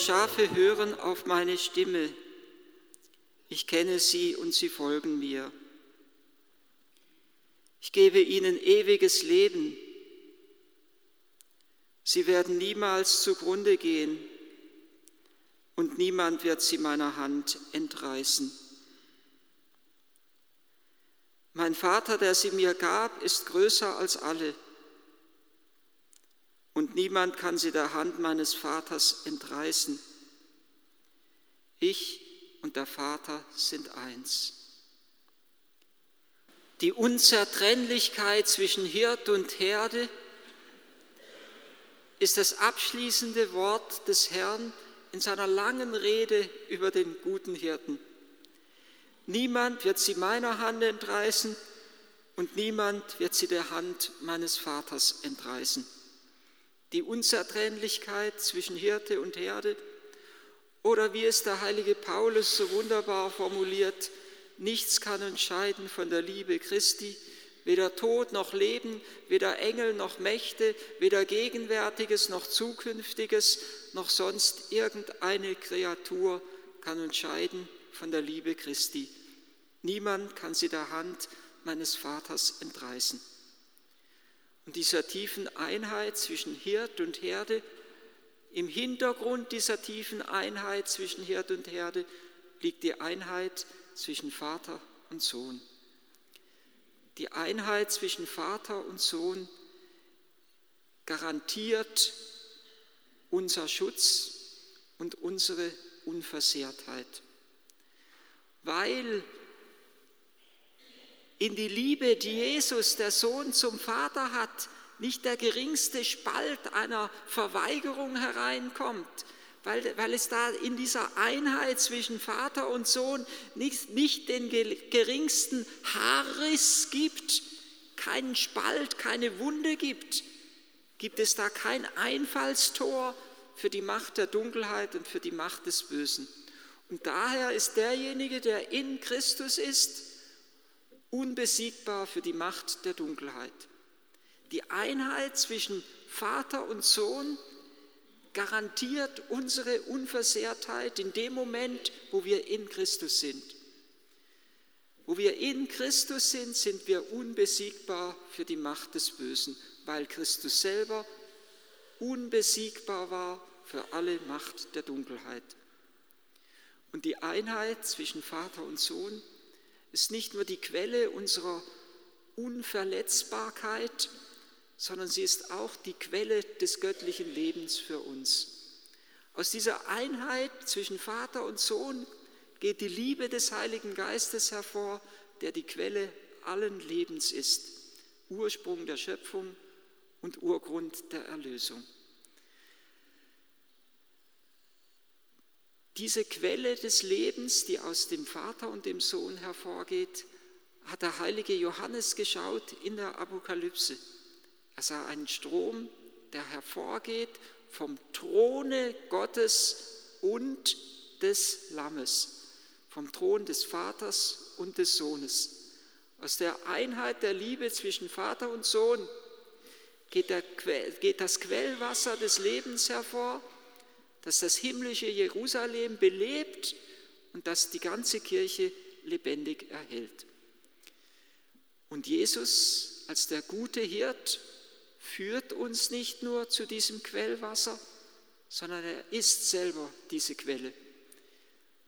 Schafe hören auf meine Stimme, ich kenne sie und sie folgen mir. Ich gebe ihnen ewiges Leben, sie werden niemals zugrunde gehen und niemand wird sie meiner Hand entreißen. Mein Vater, der sie mir gab, ist größer als alle und niemand kann sie der Hand meines Vaters entreißen. Ich und der Vater sind eins. Die Unzertrennlichkeit zwischen Hirt und Herde ist das abschließende Wort des Herrn in seiner langen Rede über den guten Hirten. Niemand wird sie meiner Hand entreißen und niemand wird sie der Hand meines Vaters entreißen die Unzertrennlichkeit zwischen Hirte und Herde oder wie es der heilige Paulus so wunderbar formuliert, nichts kann uns scheiden von der Liebe Christi, weder Tod noch Leben, weder Engel noch Mächte, weder Gegenwärtiges noch Zukünftiges, noch sonst irgendeine Kreatur kann uns scheiden von der Liebe Christi. Niemand kann sie der Hand meines Vaters entreißen und dieser tiefen Einheit zwischen Hirt und Herde, im Hintergrund dieser tiefen Einheit zwischen Hirt und Herde liegt die Einheit zwischen Vater und Sohn. Die Einheit zwischen Vater und Sohn garantiert unser Schutz und unsere Unversehrtheit, weil in die Liebe, die Jesus, der Sohn, zum Vater hat, nicht der geringste Spalt einer Verweigerung hereinkommt, weil, weil es da in dieser Einheit zwischen Vater und Sohn nicht, nicht den geringsten Haarriss gibt, keinen Spalt, keine Wunde gibt, gibt es da kein Einfallstor für die Macht der Dunkelheit und für die Macht des Bösen. Und daher ist derjenige, der in Christus ist, unbesiegbar für die Macht der Dunkelheit. Die Einheit zwischen Vater und Sohn garantiert unsere Unversehrtheit in dem Moment, wo wir in Christus sind. Wo wir in Christus sind, sind wir unbesiegbar für die Macht des Bösen, weil Christus selber unbesiegbar war für alle Macht der Dunkelheit. Und die Einheit zwischen Vater und Sohn ist nicht nur die Quelle unserer Unverletzbarkeit, sondern sie ist auch die Quelle des göttlichen Lebens für uns. Aus dieser Einheit zwischen Vater und Sohn geht die Liebe des Heiligen Geistes hervor, der die Quelle allen Lebens ist, Ursprung der Schöpfung und Urgrund der Erlösung. Diese Quelle des Lebens, die aus dem Vater und dem Sohn hervorgeht, hat der heilige Johannes geschaut in der Apokalypse. Er sah einen Strom, der hervorgeht vom Throne Gottes und des Lammes, vom Thron des Vaters und des Sohnes. Aus der Einheit der Liebe zwischen Vater und Sohn geht, der, geht das Quellwasser des Lebens hervor das das himmlische Jerusalem belebt und das die ganze Kirche lebendig erhält. Und Jesus als der gute Hirt führt uns nicht nur zu diesem Quellwasser, sondern er ist selber diese Quelle.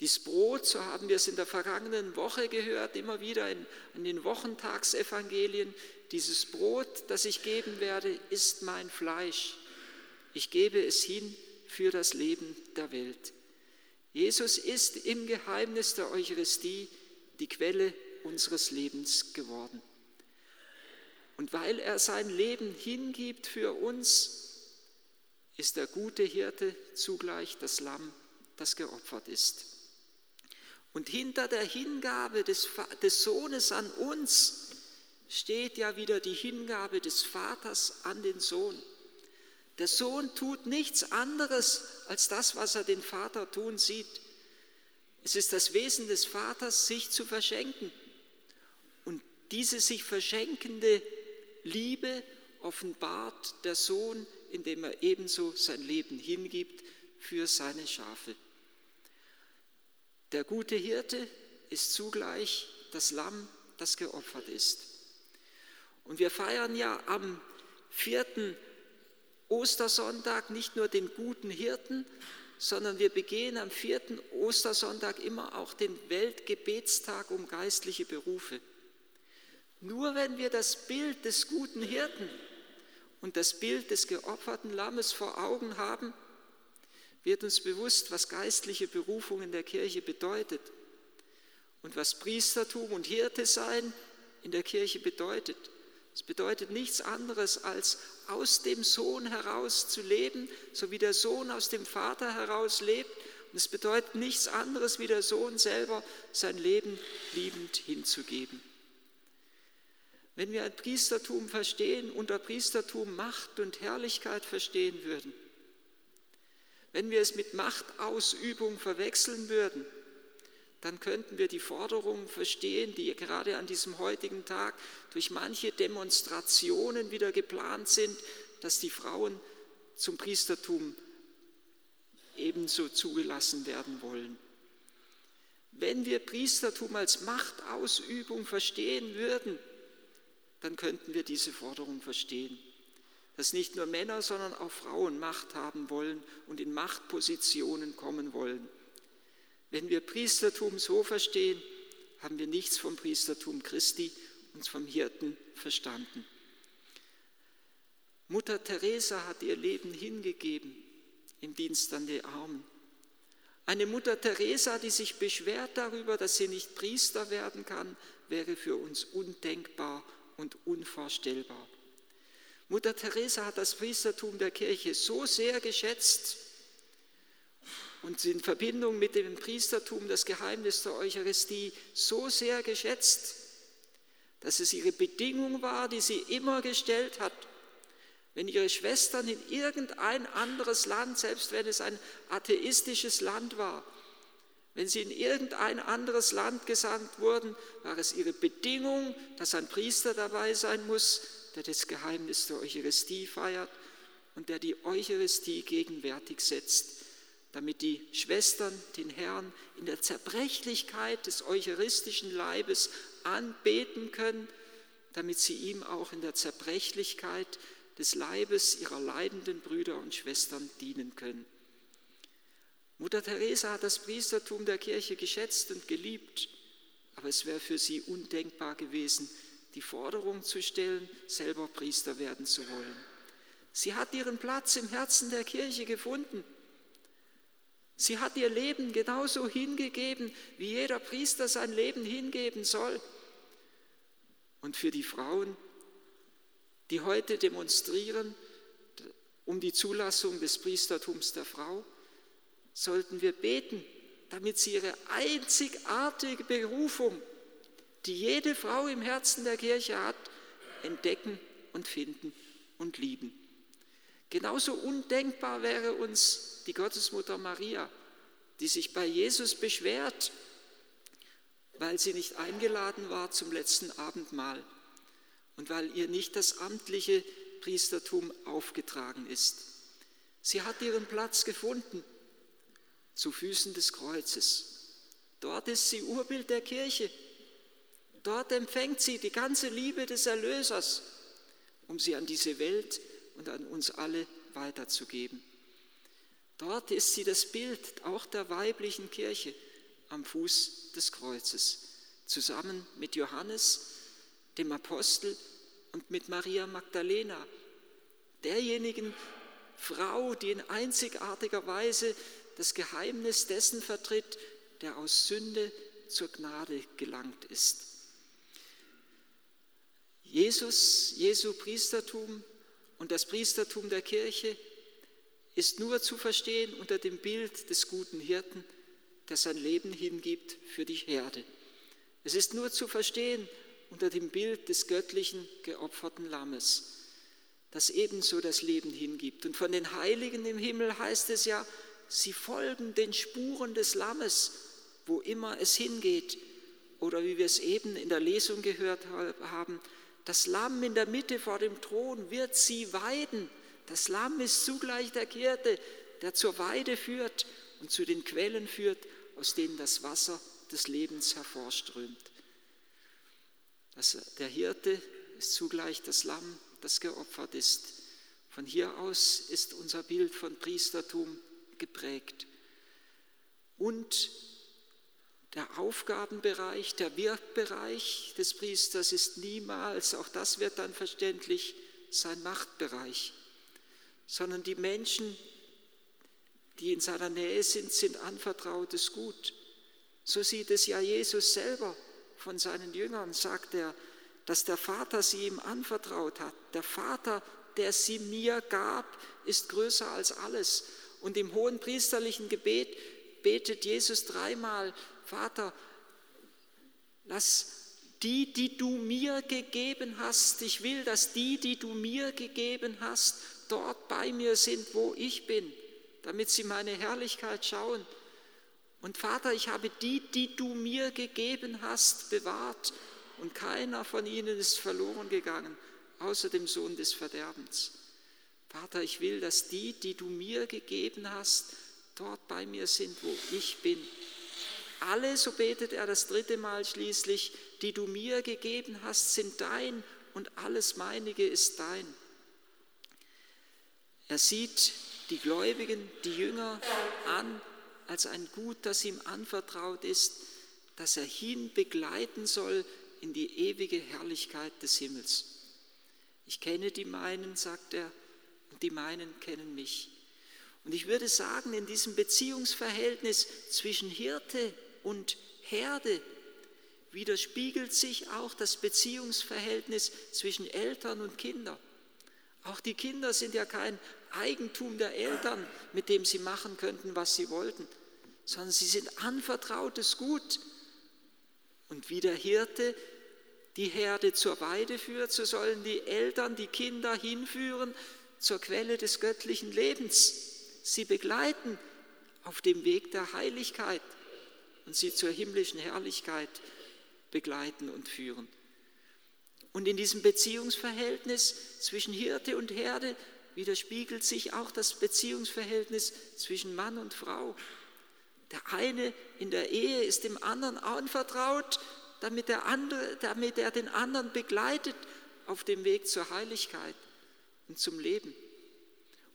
Dies Brot, so haben wir es in der vergangenen Woche gehört, immer wieder in, in den Wochentagsevangelien, dieses Brot, das ich geben werde, ist mein Fleisch. Ich gebe es hin für das Leben der Welt. Jesus ist im Geheimnis der Eucharistie die Quelle unseres Lebens geworden. Und weil er sein Leben hingibt für uns, ist der gute Hirte zugleich das Lamm, das geopfert ist. Und hinter der Hingabe des, des Sohnes an uns steht ja wieder die Hingabe des Vaters an den Sohn. Der Sohn tut nichts anderes als das, was er den Vater tun sieht. Es ist das Wesen des Vaters, sich zu verschenken. Und diese sich verschenkende Liebe offenbart der Sohn, indem er ebenso sein Leben hingibt für seine Schafe. Der gute Hirte ist zugleich das Lamm, das geopfert ist. Und wir feiern ja am vierten Ostersonntag nicht nur den guten Hirten, sondern wir begehen am vierten Ostersonntag immer auch den Weltgebetstag um geistliche Berufe. Nur wenn wir das Bild des guten Hirten und das Bild des geopferten Lammes vor Augen haben, wird uns bewusst, was geistliche Berufung in der Kirche bedeutet und was Priestertum und Hirte sein in der Kirche bedeutet. Es bedeutet nichts anderes, als aus dem Sohn heraus zu leben, so wie der Sohn aus dem Vater heraus lebt. Und es bedeutet nichts anderes, wie der Sohn selber sein Leben liebend hinzugeben. Wenn wir ein Priestertum verstehen, unter Priestertum Macht und Herrlichkeit verstehen würden, wenn wir es mit Machtausübung verwechseln würden, dann könnten wir die Forderungen verstehen, die gerade an diesem heutigen Tag durch manche Demonstrationen wieder geplant sind, dass die Frauen zum Priestertum ebenso zugelassen werden wollen. Wenn wir Priestertum als Machtausübung verstehen würden, dann könnten wir diese Forderung verstehen, dass nicht nur Männer, sondern auch Frauen Macht haben wollen und in Machtpositionen kommen wollen. Wenn wir Priestertum so verstehen, haben wir nichts vom Priestertum Christi, uns vom Hirten verstanden. Mutter Teresa hat ihr Leben hingegeben im Dienst an die Armen. Eine Mutter Teresa, die sich beschwert darüber, dass sie nicht Priester werden kann, wäre für uns undenkbar und unvorstellbar. Mutter Teresa hat das Priestertum der Kirche so sehr geschätzt, und in Verbindung mit dem Priestertum das Geheimnis der Eucharistie so sehr geschätzt, dass es ihre Bedingung war, die sie immer gestellt hat. Wenn ihre Schwestern in irgendein anderes Land, selbst wenn es ein atheistisches Land war, wenn sie in irgendein anderes Land gesandt wurden, war es ihre Bedingung, dass ein Priester dabei sein muss, der das Geheimnis der Eucharistie feiert und der die Eucharistie gegenwärtig setzt damit die Schwestern den Herrn in der Zerbrechlichkeit des eucharistischen Leibes anbeten können, damit sie ihm auch in der Zerbrechlichkeit des Leibes ihrer leidenden Brüder und Schwestern dienen können. Mutter Teresa hat das Priestertum der Kirche geschätzt und geliebt, aber es wäre für sie undenkbar gewesen, die Forderung zu stellen, selber Priester werden zu wollen. Sie hat ihren Platz im Herzen der Kirche gefunden Sie hat ihr Leben genauso hingegeben, wie jeder Priester sein Leben hingeben soll. Und für die Frauen, die heute demonstrieren um die Zulassung des Priestertums der Frau, sollten wir beten, damit sie ihre einzigartige Berufung, die jede Frau im Herzen der Kirche hat, entdecken und finden und lieben. Genauso undenkbar wäre uns die Gottesmutter Maria, die sich bei Jesus beschwert, weil sie nicht eingeladen war zum letzten Abendmahl und weil ihr nicht das amtliche Priestertum aufgetragen ist. Sie hat ihren Platz gefunden zu Füßen des Kreuzes. Dort ist sie Urbild der Kirche. Dort empfängt sie die ganze Liebe des Erlösers, um sie an diese Welt und an uns alle weiterzugeben. Dort ist sie das Bild auch der weiblichen Kirche am Fuß des Kreuzes, zusammen mit Johannes, dem Apostel und mit Maria Magdalena, derjenigen Frau, die in einzigartiger Weise das Geheimnis dessen vertritt, der aus Sünde zur Gnade gelangt ist. Jesus, Jesu Priestertum und das Priestertum der Kirche ist nur zu verstehen unter dem Bild des guten Hirten, der sein Leben hingibt für die Herde. Es ist nur zu verstehen unter dem Bild des göttlichen geopferten Lammes, das ebenso das Leben hingibt. Und von den Heiligen im Himmel heißt es ja, sie folgen den Spuren des Lammes, wo immer es hingeht. Oder wie wir es eben in der Lesung gehört haben, Das Lamm in der Mitte vor dem Thron wird sie weiden. Das Lamm ist zugleich der Hirte, der zur Weide führt und zu den Quellen führt, aus denen das Wasser des Lebens hervorströmt. Das, der Hirte ist zugleich das Lamm, das geopfert ist. Von hier aus ist unser Bild von Priestertum geprägt. Und der Aufgabenbereich, der Wirkbereich des Priesters ist niemals, auch das wird dann verständlich, sein Machtbereich, sondern die Menschen, die in seiner Nähe sind, sind anvertrautes Gut. So sieht es ja Jesus selber von seinen Jüngern, sagt er, dass der Vater sie ihm anvertraut hat. Der Vater, der sie mir gab, ist größer als alles. Und im hohen priesterlichen Gebet betet Jesus dreimal, Vater, lass die, die du mir gegeben hast, ich will, dass die, die du mir gegeben hast, dort bei mir sind, wo ich bin, damit sie meine Herrlichkeit schauen. Und Vater, ich habe die, die du mir gegeben hast, bewahrt und keiner von ihnen ist verloren gegangen, außer dem Sohn des Verderbens. Vater, ich will, dass die, die du mir gegeben hast, dort bei mir sind, wo ich bin. Alle, so betet er das dritte Mal schließlich, die du mir gegeben hast, sind dein und alles meinige ist dein. Er sieht die Gläubigen, die Jünger an als ein Gut, das ihm anvertraut ist, das er hin begleiten soll in die ewige Herrlichkeit des Himmels. Ich kenne die meinen, sagt er, und die meinen kennen mich. Und ich würde sagen, in diesem Beziehungsverhältnis zwischen Hirte und Herde widerspiegelt sich auch das Beziehungsverhältnis zwischen Eltern und Kindern. Auch die Kinder sind ja kein Eigentum der Eltern, mit dem sie machen könnten, was sie wollten, sondern sie sind anvertrautes Gut. Und wie der Hirte die Herde zur Weide führt, so sollen die Eltern die Kinder hinführen zur Quelle des göttlichen Lebens. Sie begleiten auf dem Weg der Heiligkeit und sie zur himmlischen Herrlichkeit begleiten und führen. Und in diesem Beziehungsverhältnis zwischen Hirte und Herde widerspiegelt sich auch das Beziehungsverhältnis zwischen Mann und Frau. Der eine in der Ehe ist dem anderen anvertraut damit der, andere, damit er den anderen begleitet auf dem Weg zur Heiligkeit und zum Leben.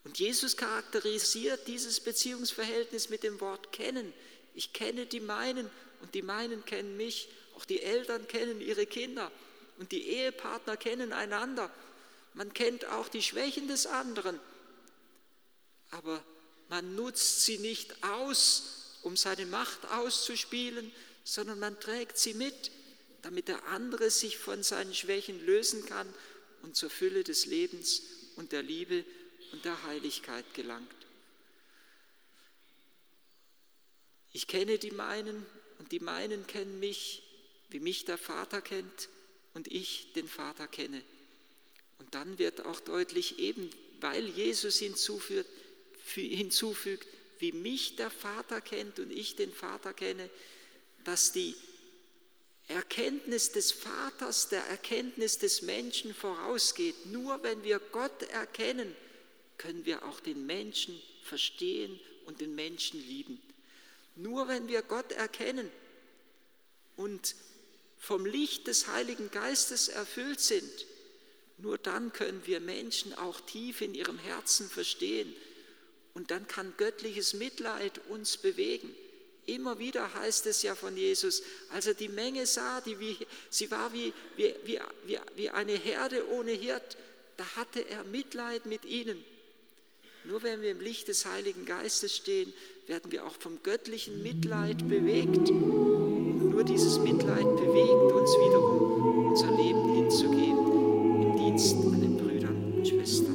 Und Jesus charakterisiert dieses Beziehungsverhältnis mit dem Wort kennen. Ich kenne die meinen und die meinen kennen mich. Auch die Eltern kennen ihre Kinder und die Ehepartner kennen einander. Man kennt auch die Schwächen des anderen, aber man nutzt sie nicht aus, um seine Macht auszuspielen, sondern man trägt sie mit, damit der andere sich von seinen Schwächen lösen kann und zur Fülle des Lebens und der Liebe und der Heiligkeit gelangt. Ich kenne die meinen und die meinen kennen mich, wie mich der Vater kennt und ich den Vater kenne. Und dann wird auch deutlich, eben weil Jesus hinzufügt, hinzufügt, wie mich der Vater kennt und ich den Vater kenne, dass die Erkenntnis des Vaters der Erkenntnis des Menschen vorausgeht. Nur wenn wir Gott erkennen, können wir auch den Menschen verstehen und den Menschen lieben. Nur wenn wir Gott erkennen und vom Licht des Heiligen Geistes erfüllt sind, nur dann können wir Menschen auch tief in ihrem Herzen verstehen. Und dann kann göttliches Mitleid uns bewegen. Immer wieder heißt es ja von Jesus, als er die Menge sah, die wie, sie war wie, wie, wie, wie eine Herde ohne Hirt, da hatte er Mitleid mit ihnen. Nur wenn wir im Licht des Heiligen Geistes stehen, werden wir auch vom göttlichen Mitleid bewegt. Und nur dieses Mitleid bewegt uns wiederum, unser Leben hinzugeben im Dienst an den Brüdern und Schwestern.